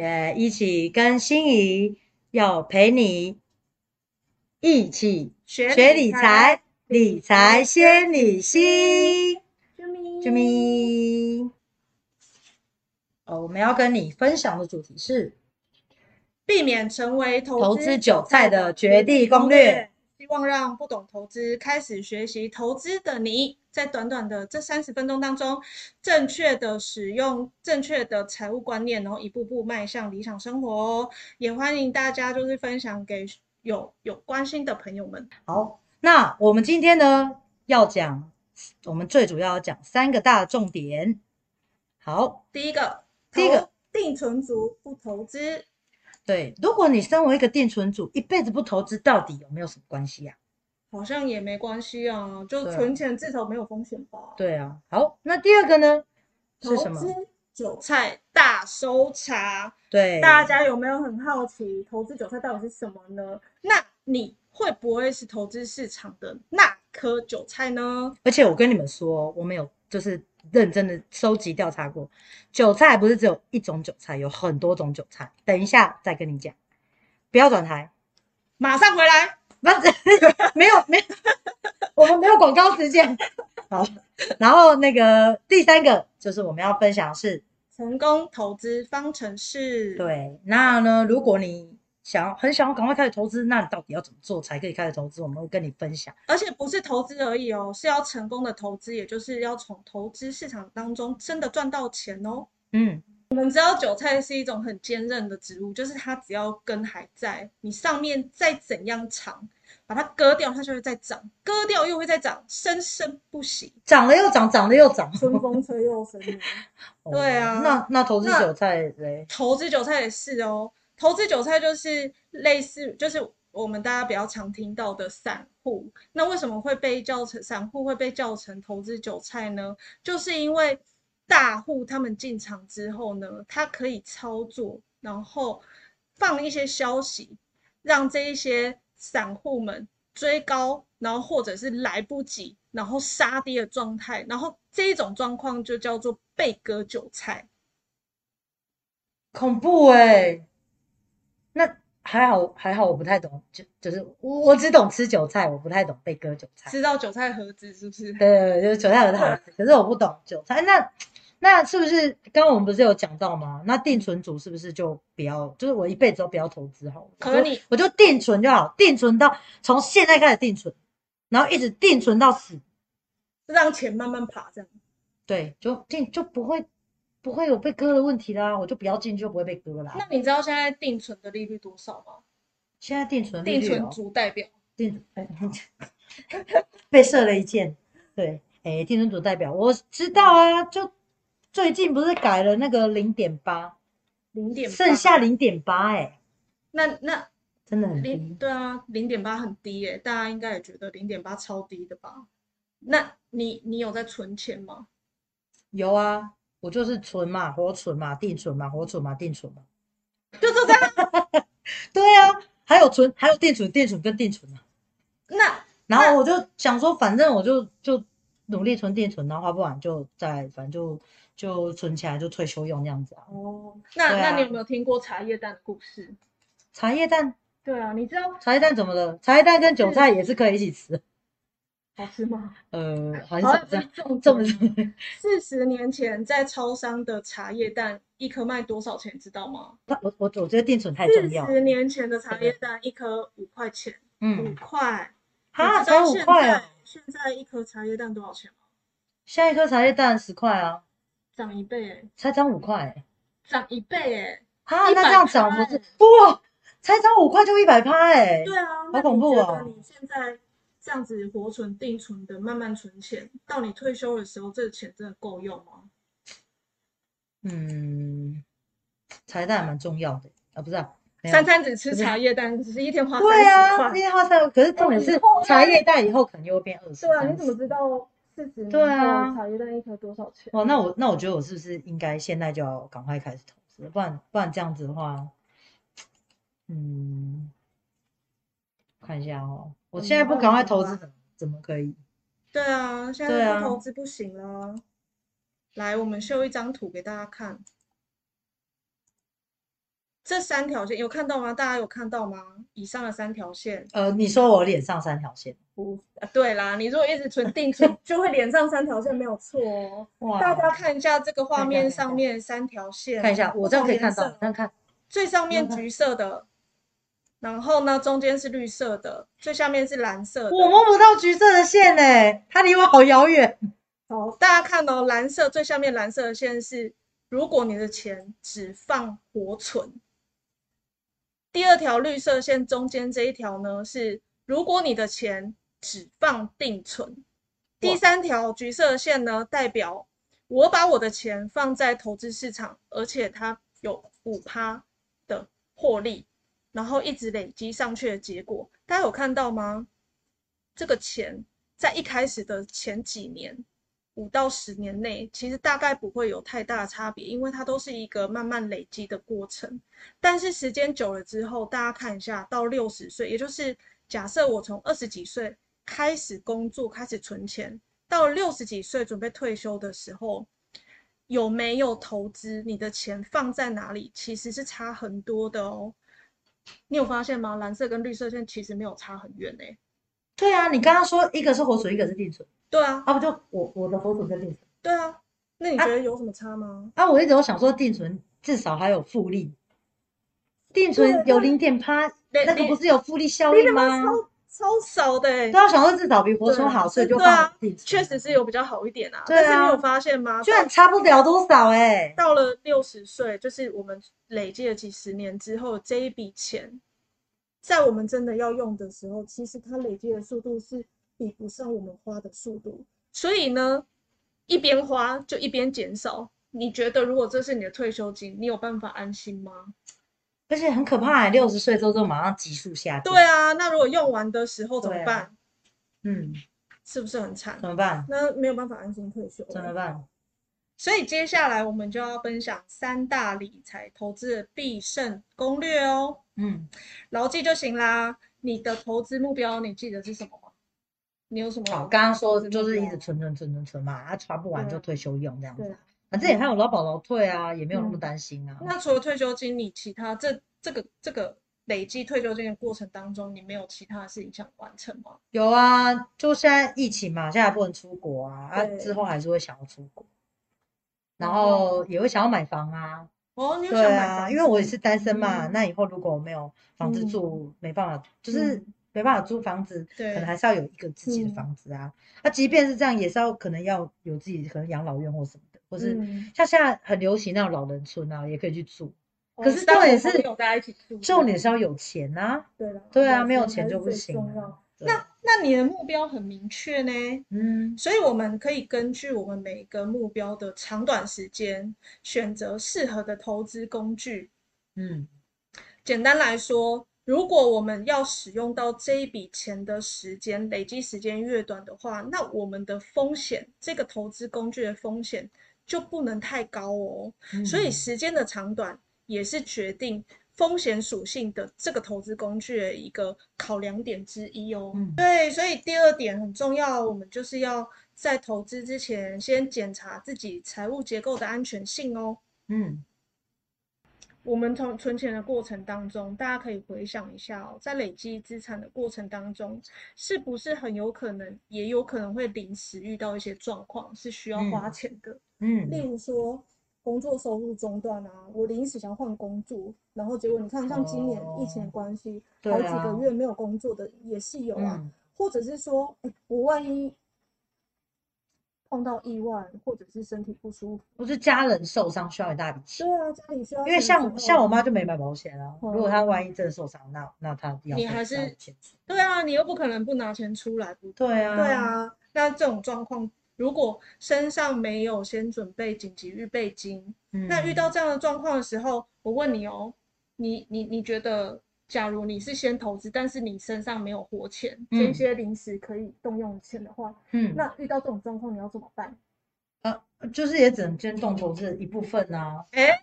也一起跟心仪要陪你一起学学理财，理财先理心。啾咪啾咪。哦，我们要跟你分享的主题是避免成为投投资韭菜的绝地攻略。希望让不懂投资、开始学习投资的你，在短短的这三十分钟当中，正确的使用正确的财务观念，然后一步步迈向理想生活哦。也欢迎大家就是分享给有有关心的朋友们。好。那我们今天呢要讲，我们最主要要讲三个大重点。好，第一个，第一个定存族不投资，对，如果你身为一个定存主，一辈子不投资，到底有没有什么关系啊？好像也没关系啊，就存钱至少没有风险吧。对啊，好，那第二个呢投是什么？资韭菜大搜查，对，大家有没有很好奇投资韭菜到底是什么呢？那你会不会是投资市场的那颗韭菜呢？而且我跟你们说，我们有就是认真的收集调查过，韭菜不是只有一种韭菜，有很多种韭菜。等一下再跟你讲，不要转台，马上回来。不是 没有没有，我们没有广告时间。好，然后那个第三个就是我们要分享的是，成功投资方程式，，对，那呢，如果你想要很想要赶快开始投资，那你到底要怎么做才可以开始投资？我们会跟你分享。而且不是投资而已哦，是要成功的投资，也就是要从投资市场当中真的赚到钱哦。嗯，我们知道韭菜是一种很坚韧的植物，就是它只要根还在，你上面再怎样长，把它割掉，它就会再长，割掉又会再长，生生不息，长了又长，长了又长。春风吹又生啊。哦对啊那那投资韭菜嘞？投资韭菜也是哦，投资韭菜就是类似，就是我们大家比较常听到的散户。那为什么会被叫成散户会被叫成投资韭菜呢？就是因为大户他们进场之后呢，他可以操作，然后放一些消息，让这一些散户们追高，然后或者是来不及，然后杀跌的状态，然后这一种状况就叫做被割韭菜。恐怖哎、那还好还好，我不太懂，就就是我我只懂吃韭菜，我不太懂被割韭菜。知道韭菜盒子是不是？对，就是韭菜有好吃，可是我不懂韭菜。那那是不是刚刚我们不是有讲到吗？那定存组是不是就不要，就是我一辈子都不要投资好了？可你我就定存就好，定存到从现在开始定存，然后一直定存到死。让钱慢慢爬，这样。对，就定就不会不会有被割的问题啦，我就不要进去就不会被割啦。那你知道现在定存的利率多少吗？现在定存利定存率哦族代表定哎被射了一箭，对，哎，定存组代表我知道啊，就最近不是改了那个零点八，零点剩下零点八，哎，那那真的很零低。对啊，零点八很低耶，大家应该也觉得零点八超低的吧？那你你有在存钱吗？有啊，我就是存嘛，活存嘛，定存嘛，活存嘛，定存嘛。就是这样。对啊，还有存，还有定存，定存跟定存啊。那然后我就想说，反正我就就努力存定存，然后花不完就再反正就就存起来，就退休用那样子啊。哦，那、啊那你有没有听过茶叶蛋的故事？茶叶蛋，对啊，你知道茶叶蛋怎么了？茶叶蛋跟韭菜也是可以一起吃。好吃吗？呃，好好像像是这样，重这么点。四十年前在超商的茶叶蛋一颗卖多少钱？知道吗？我我我觉得定存太四重要四。十年前的茶叶蛋一颗五块钱，嗯五嗯，块。哈，你知道才五块啊！现在一颗茶叶蛋多少钱吗？现在一颗茶叶蛋十块啊，涨一倍欸，才涨五块欸。涨一倍哎！哈，100那这样涨不是哇？才涨五块就一百趴哎。对啊，好恐怖哦你现在这样子活存、定存的慢慢存钱，到你退休的时候，这个钱真的够用吗？嗯，茶叶蛋还蛮重要的啊，不是啊？没有三餐只吃茶叶蛋，只是一天花对啊，块那。天花菜，可是重点是茶叶蛋以后可能又会变二十。对啊，你怎么知道四十年对啊后茶叶蛋一颗多少钱？哇，那我那我觉得我是不是应该现在就要赶快开始投资，不然不然这样子的话，嗯，看一下哦，我现在不赶快投资怎么怎么可以？对啊，现在不投资不行了。来，我们秀一张图给大家看。这三条线有看到吗？大家有看到吗？以上的三条线，呃，你说我脸上三条线，不，啊对啦，你如果一直存定存，就会脸上三条线，没有错哦。哇大家看一下这个画面上面三条线，看一下，我这样可以看到，不同颜色这样看，最上面橘色的，然后呢中间是绿色的，最下面是蓝色的。我摸不到橘色的线呢，它离我好遥远。好，大家看哦，蓝色最下面蓝色的线是，如果你的钱只放活存。第二条绿色线中间这一条呢是，如果你的钱只放定存。第三条橘色线呢，代表我把我的钱放在投资市场，而且它有五趴的获利，然后一直累积上去的结果，大家有看到吗？这个钱在一开始的前几年，五到十年内，其实大概不会有太大差别，因为它都是一个慢慢累积的过程。但是时间久了之后，大家看一下，到六十岁，也就是假设我从二十几岁开始工作，开始存钱，到六十几岁准备退休的时候，有没有投资？你的钱放在哪里，其实是差很多的哦。你有发现吗？蓝色跟绿色线其实没有差很远诶、对啊，你刚刚说一个是活水，一个是定存，对啊，啊不就我我的活水跟定存对啊。那你觉得有什么差吗？啊？我一直都想说定存至少还有复利，定存有零点八，那个不是有复利效应吗？超超少的诶、对啊，想说至少比活存好，所以就对啊放定存。确实是有比较好一点啊。对啊但是你有发现吗？居然差不了多少哎、到了六十岁，就是我们累积了几十年之后，这一笔钱，在我们真的要用的时候，其实它累积的速度是比不上我们花的速度。所以呢，一边花就一边减少。你觉得如果这是你的退休金，你有办法安心吗？而且很可怕、欸，六十岁之后就马上急速下跌。对，啊，那如果用完的时候怎么办？嗯，是不是很惨怎？么办？那没有办法安心退休。怎么办？所以接下来我们就要分享三大理财投资的必胜攻略哦。嗯，牢记就行啦。你的投资目标你记得是什么吗？你有什么？好，刚刚说投资就是一直存存存存存嘛，啊，存不完就退休用这样子反正也还有劳保劳退啊，也没有那么嗯。担心啊。那除了退休金，你其他这这个这个累积退休金的过程当中，你没有其他的事情想完成吗？有啊，就现在疫情嘛，现在不能出国啊，啊，之后还是会想要出国，然然后后也会想要买房啊。哦，你有想买房子因为我也是单身嘛，嗯。那以后如果我没有房子嗯。住，没办法，就是嗯。没办法租房子，可能还是要有一个自己的嗯。房子啊。那即便是这样，也是要可能要有自己可能养老院或什么的，或是嗯像现在很流行那种老人村啊，也可以去住。哦可是但重点是大家一起住，重点是要有钱啊，对了，对啊，没有钱就不行。那那你的目标很明确呢，嗯所以我们可以根据我们每个目标的长短时间，选择适合的投资工具。嗯简单来说，如果我们要使用到这一笔钱的时间，累积时间越短的话，那我们的风险，这个投资工具的风险就不能太高哦。所以嗯时间的长短也是决定风险属性的这个投资工具的一个考量点之一哦。嗯对，所以第二点很重要，我们就是要在投资之前先检查自己财务结构的安全性哦。嗯我们从存钱的过程当中，大家可以回想一下哦，在累积资产的过程当中，是不是很有可能，也有可能会临时遇到一些状况，是需要花嗯钱的。例嗯，如说，工作收入中断啊，我临时想换工作，然后结果你看，像今年疫情的哦关系，对好几啊个月没有工作的也是有啊，嗯或者是说，哎，我万一碰到意外，或者是身体不舒服，不是家人受伤需要一大笔钱对，啊，家里需要因为像像我候妈就没买保险啊，如果她哦万一真的受伤，那那她要你还是对啊，你又不可能不拿钱出来，不对啊，对，啊，那这种状况，如果身上没有先准备紧急预备金，那遇到嗯这样的状况的时候，我问你哦，你你你觉得，假如你是先投资，但是你身上没有活钱，这嗯些临时可以动用的钱的话，嗯，那遇到这种状况你要怎么办？呃就是也只能先动投资一部分啊，哎，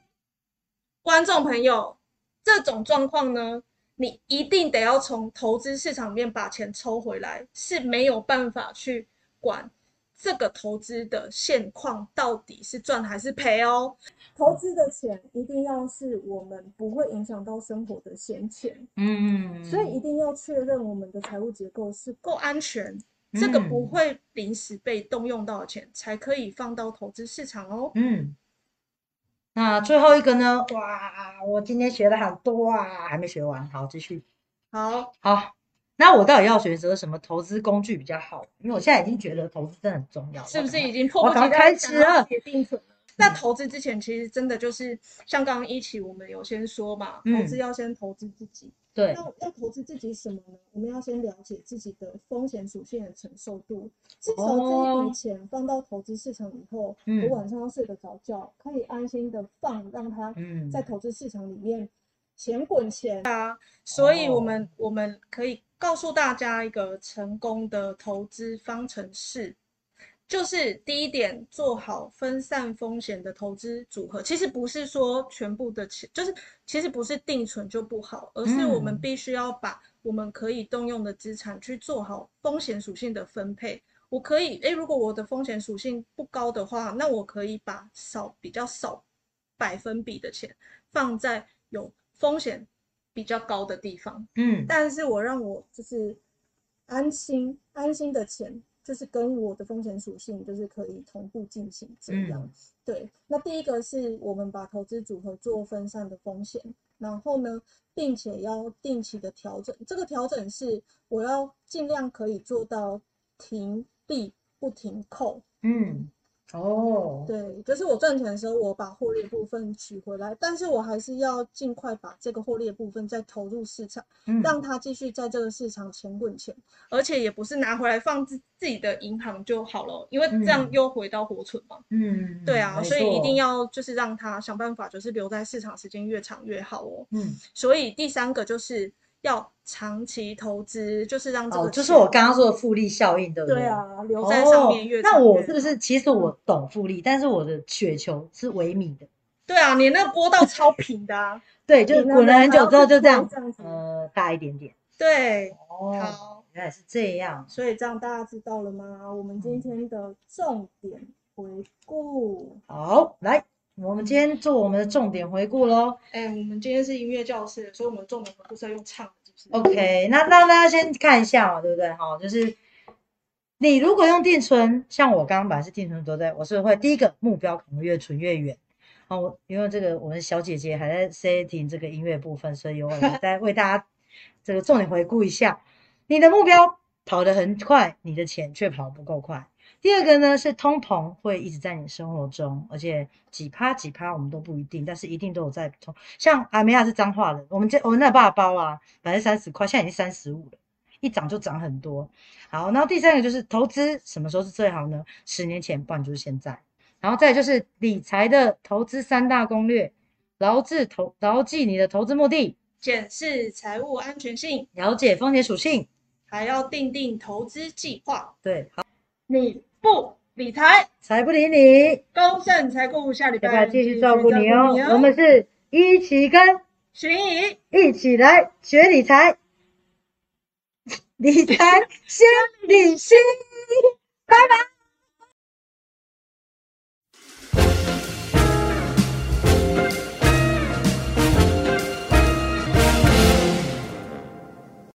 观众朋友，这种状况呢，你一定得要从投资市场里面把钱抽回来，是没有办法去管这个投资的现况到底是赚还是赔哦。投资的钱一定要是我们不会影响到生活的闲钱，嗯，所以一定要确认我们的财务结构是够安全，这个不嗯会临时被动用到的钱才可以放到投资市场哦。嗯，那最后一个呢？哇，我今天学了好多啊，还没学完，好，继续。好，好，那我到底要选择什么投资工具比较好？因为我现在已经觉得投资真的很重要，是不是已经迫不及待开始了写定存了？在投资之前，其实真的就是像刚刚一起我们有先说嘛，投资嗯要先投资自己。对，要要投资自己什么呢？我们要先了解自己的风险属性的承受度。至少这一哦笔钱放到投资市场以后，嗯我晚上要睡得着觉，可以安心的放，让它嗯在投资市场里面钱滚钱啊。所以，我们我们可以告诉大家一个成功的投资方程式。就是第一点，做好分散风险的投资组合。其实不是说全部的钱，就是其实不是定存就不好，而是我们嗯必须要把我们可以动用的资产去做好风险属性的分配。我可以，诶，如果我的风险属性不高的话，那我可以把少比较少百分比的钱放在有风险比较高的地方。嗯但是我让我就是安心安心的钱，就是跟我的风险属性就是可以同步进行这样。嗯对，那第一个是我们把投资组合做分散的风险，然后呢，并且要定期的调整。这个调整是我要尽量可以做到停利不停扣。嗯，哦，对，就是我赚钱的时候，我把获利的部分取回来，但是我还是要尽快把这个获利的部分再投入市场。嗯让它继续在这个市场钱滚钱，而且也不是拿回来放自自己的银行就好了，因为这样嗯又回到活存嘛。嗯，对啊，所以一定要就是让它想办法，就是留在市场时间越长越好哦。嗯，所以第三个就是要长期投资，就是让这哦，个就是我刚刚说的复利效应，对不对啊留在上面越哦、那我是不是其实我懂复利，但是我的雪球是微米的，对啊，你那波道超平的啊。对，就滚了很久之后就这样，这样子呃，大一点点。对，哦，好，原来是这样。所以这样大家知道了吗？我们今天的重点回顾。好，来，我们今天做我们的重点回顾喽。哎、我们今天是音乐教室，所以我们重点回顾是要用唱的，是不是 OK，那让大家先看一下嘛，对不对？哈，就是你如果用定存，像我刚刚本来是定存，对不对？我是会第一个目标可能越存越远。哦，我因为这个我们小姐姐还在 setting 这个音乐部分，所以我再为大家 这个重点回顾一下。你的目标跑得很快，你的钱却跑不够快。第二个呢是通膨会一直在你生活中，而且几趴几趴我们都不一定，但是一定都有在通。像阿梅亚是彰化人，我们这我们那爸包啊，本来三十块，现在已经三十五了，一涨就涨很多。好，然后第三个就是投资，什么时候是最好呢？十年前，不然就是现在。然后再就是理财的投资三大攻略，牢记投牢记你的投资目的，检视财务安全性，了解风险属性。还要定定投资计划。对，好，你不理财，财不理你，高盛财顾下礼拜继续照顾你哦。哦。我们是一起跟寻怡一起来学理财，理财先理心，拜拜。